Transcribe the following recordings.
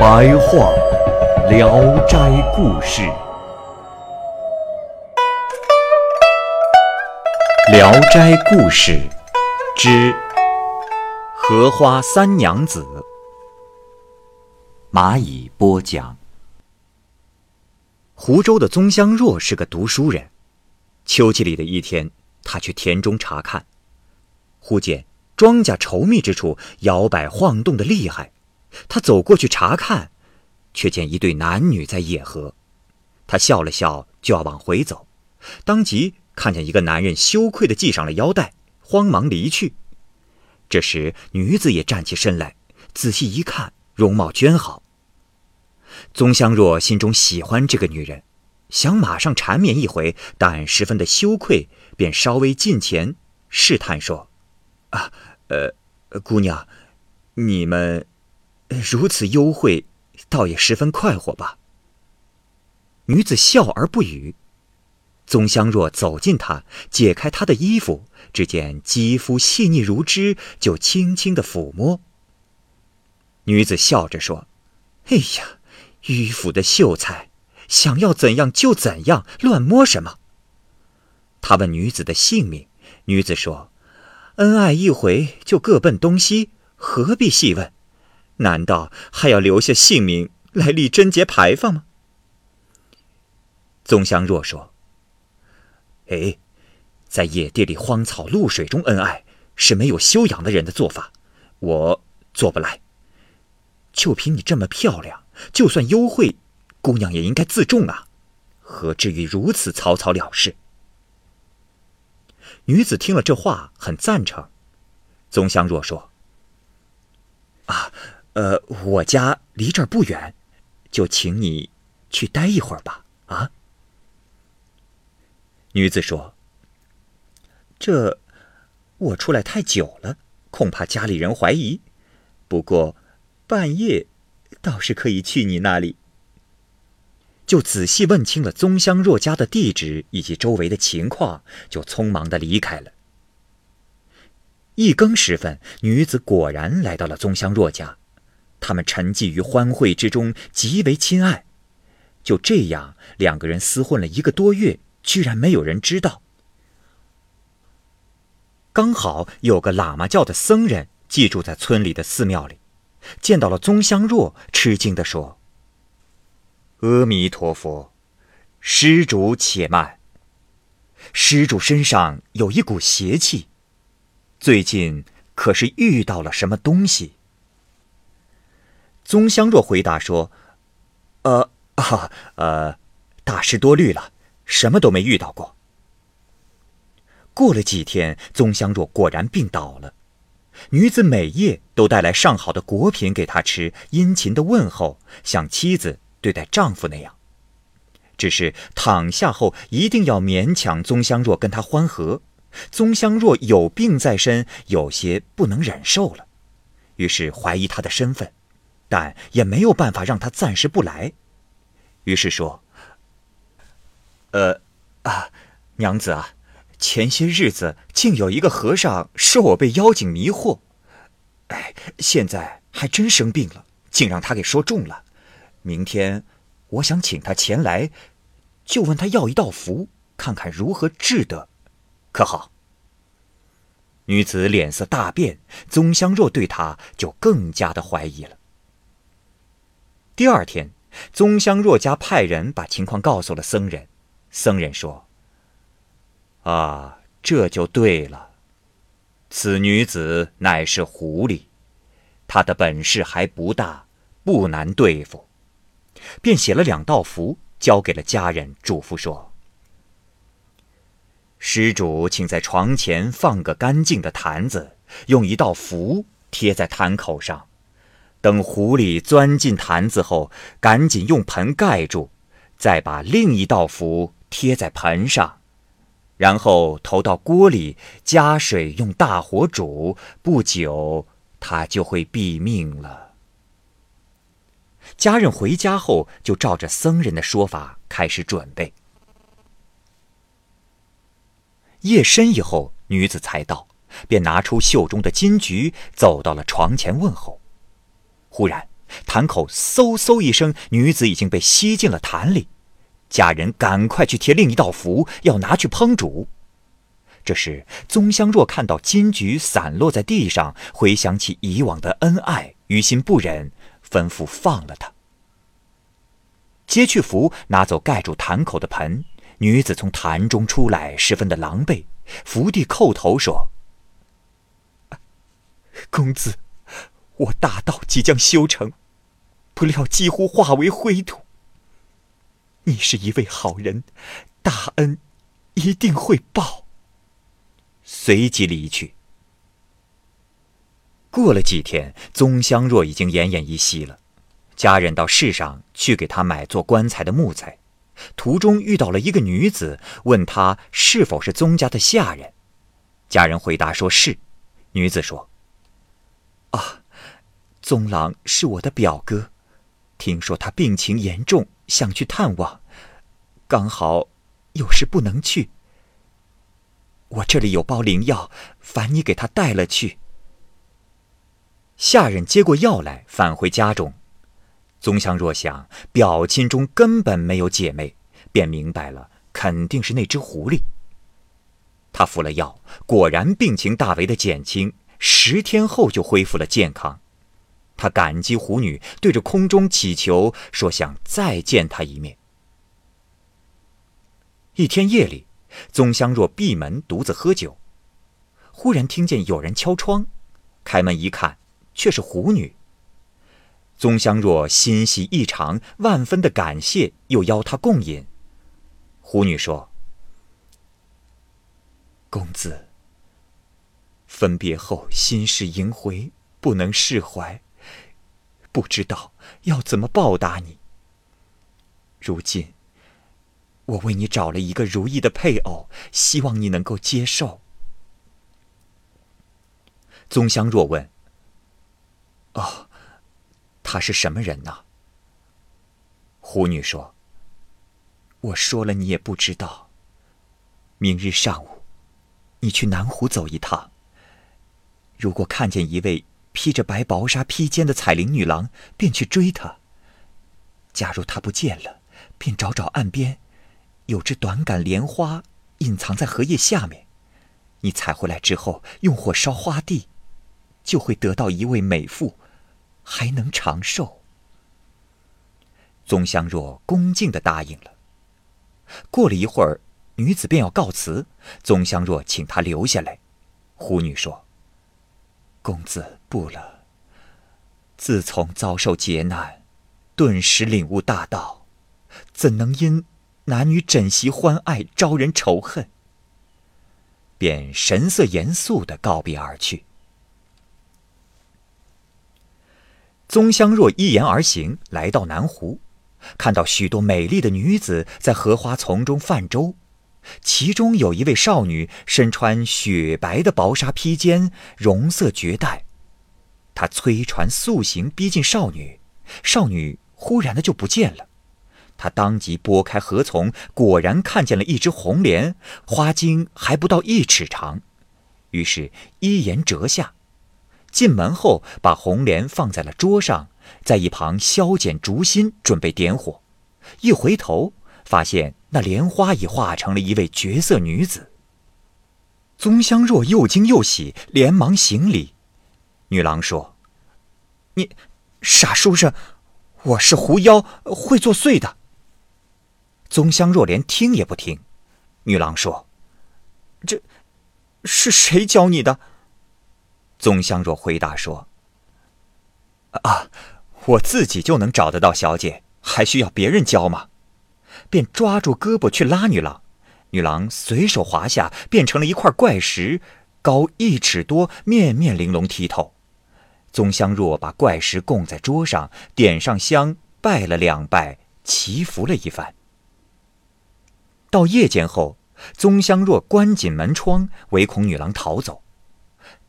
白话《聊斋故事》，《聊斋故事》之《荷花三娘子》。蚂蚁播讲。湖州的宗香若是个读书人。秋季里的一天，他去田中查看，忽见庄稼稠密之处摇摆晃动的厉害。他走过去查看，却见一对男女在野合。他笑了笑，就要往回走，当即看见一个男人羞愧地系上了腰带，慌忙离去。这时，女子也站起身来，仔细一看。容貌娟好，宗香若心中喜欢这个女人，想马上缠绵一回，但十分的羞愧，便稍微近前试探说：“啊，呃，姑娘，你们如此幽会，倒也十分快活吧？”女子笑而不语。宗香若走近她，解开她的衣服，只见肌肤细腻如脂，就轻轻的抚摸。女子笑着说：“哎呀，迂腐的秀才，想要怎样就怎样，乱摸什么？”他问女子的姓名，女子说：“恩爱一回就各奔东西，何必细问？难道还要留下姓名来立贞节牌坊吗？”宗香若说：“哎，在野地里荒草露水中恩爱，是没有修养的人的做法，我做不来。”就凭你这么漂亮，就算幽会，姑娘也应该自重啊，何至于如此草草了事？女子听了这话，很赞成。宗香若说：“啊，呃，我家离这儿不远，就请你去待一会儿吧。”啊。女子说：“这我出来太久了，恐怕家里人怀疑。不过……”半夜，倒是可以去你那里。就仔细问清了宗香若家的地址以及周围的情况，就匆忙的离开了。一更时分，女子果然来到了宗香若家，他们沉寂于欢会之中，极为亲爱。就这样，两个人厮混了一个多月，居然没有人知道。刚好有个喇嘛教的僧人寄住在村里的寺庙里。见到了宗香若，吃惊地说：“阿弥陀佛，施主且慢。施主身上有一股邪气，最近可是遇到了什么东西？”宗香若回答说：“呃啊呃，大师多虑了，什么都没遇到过。”过了几天，宗香若果然病倒了。女子每夜都带来上好的果品给他吃，殷勤的问候，像妻子对待丈夫那样。只是躺下后，一定要勉强宗香若跟他欢合。宗香若有病在身，有些不能忍受了，于是怀疑他的身份，但也没有办法让他暂时不来。于是说：“呃，啊，娘子啊。”前些日子，竟有一个和尚说我被妖精迷惑，哎，现在还真生病了，竟让他给说中了。明天，我想请他前来，就问他要一道符，看看如何治得，可好？女子脸色大变，宗香若对她就更加的怀疑了。第二天，宗香若家派人把情况告诉了僧人，僧人说。啊，这就对了。此女子乃是狐狸，她的本事还不大，不难对付。便写了两道符，交给了家人，嘱咐说：“施主，请在床前放个干净的坛子，用一道符贴在坛口上，等狐狸钻进坛子后，赶紧用盆盖住，再把另一道符贴在盆上，然后投到锅里，加水，用大火煮，不久它就会毙命了。家人回家后，就照着僧人的说法开始准备。夜深以后，女子才到，便拿出袖中的金菊，走到了床前问候。忽然，坛口嗖嗖一声，女子已经被吸进了坛里。家人赶快去贴另一道符，要拿去烹煮。这时，宗香若看到金菊散落在地上，回想起以往的恩爱，于心不忍，吩咐放了她。接去符，拿走盖住坛口的盆。女子从坛中出来，十分的狼狈。伏地叩头说：“公子，我大道即将修成，不料几乎化为灰土。你是一位好人，大恩一定会报。”随即离去。过了几天，宗香若已经奄奄一息了。家人到市上去给他买做棺材的木材。途中遇到了一个女子，问他是否是宗家的下人。家人回答说是。女子说：“啊，宗郎是我的表哥，听说他病情严重，想去探望，刚好有事不能去。我这里有包灵药，烦你给他带了去。”下人接过药来，返回家中。宗香若想，表亲中根本没有姐妹，便明白了，肯定是那只狐狸。他服了药，果然病情大为的减轻，十天后就恢复了健康。他感激狐女，对着空中祈求，说想再见他一面。一天夜里，宗香若闭门独自喝酒，忽然听见有人敲窗，开门一看，却是狐女。宗香若欣喜异常，万分的感谢，又邀他共饮。狐女说：“公子，分别后心事萦回，不能释怀，不知道要怎么报答你。如今，我为你找了一个如意的配偶，希望你能够接受。”宗香若问：“哦。”他是什么人呢？狐女说：“我说了，你也不知道。明日上午，你去南湖走一趟。如果看见一位披着白薄纱披肩的彩铃女郎，便去追她。假如她不见了，便找找岸边，有只短杆莲花隐藏在荷叶下面。你采回来之后，用火烧花蒂，就会得到一位美妇。”还能长寿。宗香若恭敬的答应了。过了一会儿，女子便要告辞，宗香若请她留下来。狐女说：“公子不了。自从遭受劫难，顿时领悟大道，怎能因男女枕席欢爱招人仇恨？”便神色严肃的告别而去。宗香若依言而行，来到南湖，看到许多美丽的女子在荷花丛中泛舟，其中有一位少女身穿雪白的薄纱披肩，容色绝代。他催船速行，逼近少女，少女忽然的就不见了。他当即拨开荷丛，果然看见了一只红莲，花茎还不到一尺长，于是依言折下。进门后，把红莲放在了桌上，在一旁削剪竹心，准备点火。一回头，发现那莲花已化成了一位绝色女子。宗香若又惊又喜，连忙行礼。女郎说：“你傻书生，我是狐妖，会作祟的。”宗香若连听也不听。女郎说：“这是谁教你的？”宗香若回答说：“啊，我自己就能找得到小姐，还需要别人教吗？”便抓住胳膊去拉女郎，女郎随手滑下，变成了一块怪石，高一尺多，面面玲珑剔透。宗香若把怪石供在桌上，点上香，拜了两拜，祈福了一番。到夜间后，宗香若关紧门窗，唯恐女郎逃走。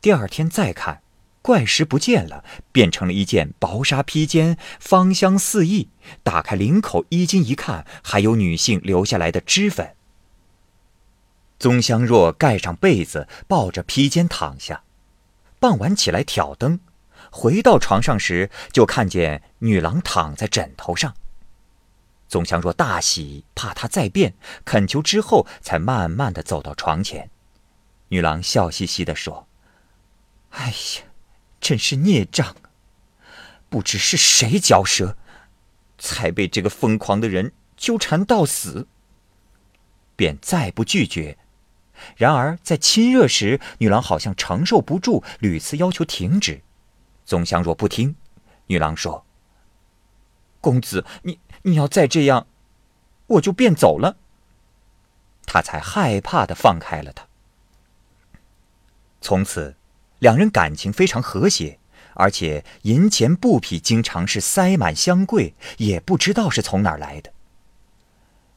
第二天再看，怪石不见了，变成了一件薄纱披肩，芳香四溢。打开领口衣襟一看，还有女性留下来的脂粉。宗香若盖上被子，抱着披肩躺下。傍晚起来挑灯，回到床上时，就看见女郎躺在枕头上。宗香若大喜，怕她再变，恳求之后，才慢慢的走到床前。女郎笑嘻嘻的说：“哎呀，真是孽障啊！不知是谁嚼舌，才被这个疯狂的人纠缠到死。”便再不拒绝。然而，在亲热时，女郎好像承受不住，屡次要求停止。宗香若不听，女郎说：“公子，你你要再这样，我就便走了。”他才害怕的放开了他。从此，两人感情非常和谐，而且银钱布匹经常是塞满箱柜，也不知道是从哪儿来的。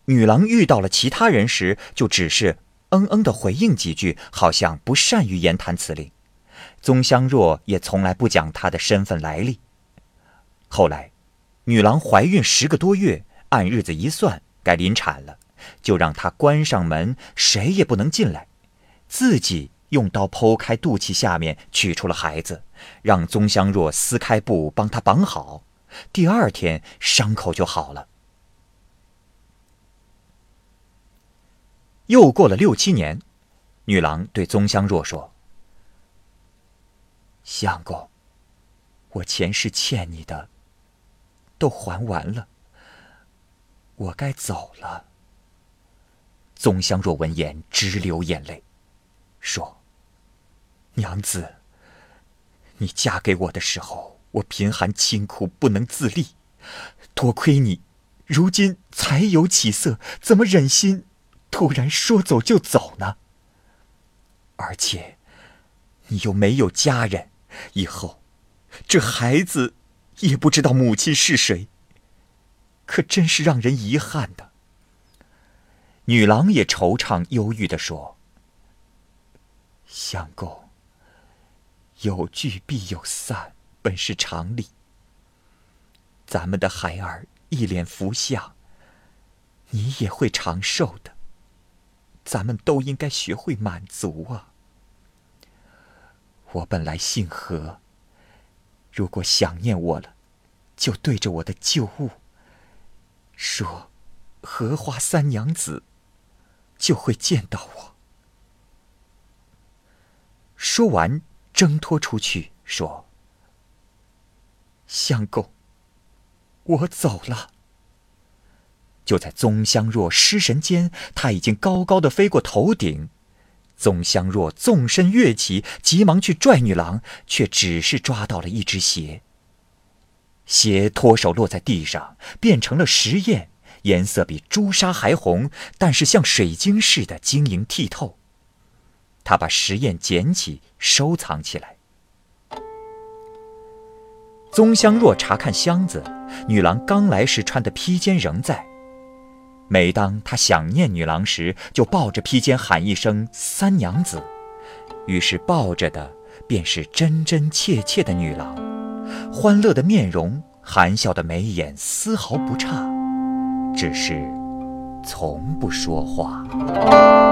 女郎遇到了其他人时，就只是。嗯嗯的回应几句，好像不善于言谈辞令。宗香若也从来不讲她的身份来历。后来，女郎怀孕十个多月，按日子一算，该临产了，就让她关上门，谁也不能进来，自己用刀剖开肚脐下面，取出了孩子，让宗香若撕开布帮她绑好。第二天，伤口就好了。又过了六七年，女郎对宗香若说：“相公，我前世欠你的都还完了，我该走了。”宗香若闻言直流眼泪，说：“娘子，你嫁给我的时候，我贫寒清苦，不能自立，多亏你，如今才有起色，怎么忍心？”突然说走就走呢？而且，你又没有家人，以后这孩子也不知道母亲是谁，可真是让人遗憾的。女郎也惆怅忧郁的说：“相公，有聚必有散，本是常理。咱们的孩儿一脸福相，你也会长寿的。”咱们都应该学会满足啊！我本来姓何，如果想念我了，就对着我的旧物说“荷花三娘子”，就会见到我。说完，挣脱出去，说：“相公，我走了。”就在宗香若失神间，他已经高高的飞过头顶。宗香若纵身跃起，急忙去拽女郎，却只是抓到了一只鞋。鞋脱手落在地上，变成了石砚，颜色比朱砂还红，但是像水晶似的晶莹剔透。他把石砚捡起，收藏起来。宗香若查看箱子，女郎刚来时穿的披肩仍在。每当他想念女郎时，就抱着披肩喊一声“三娘子”，于是抱着的便是真真切切的女郎，欢乐的面容，含笑的眉眼，丝毫不差，只是从不说话。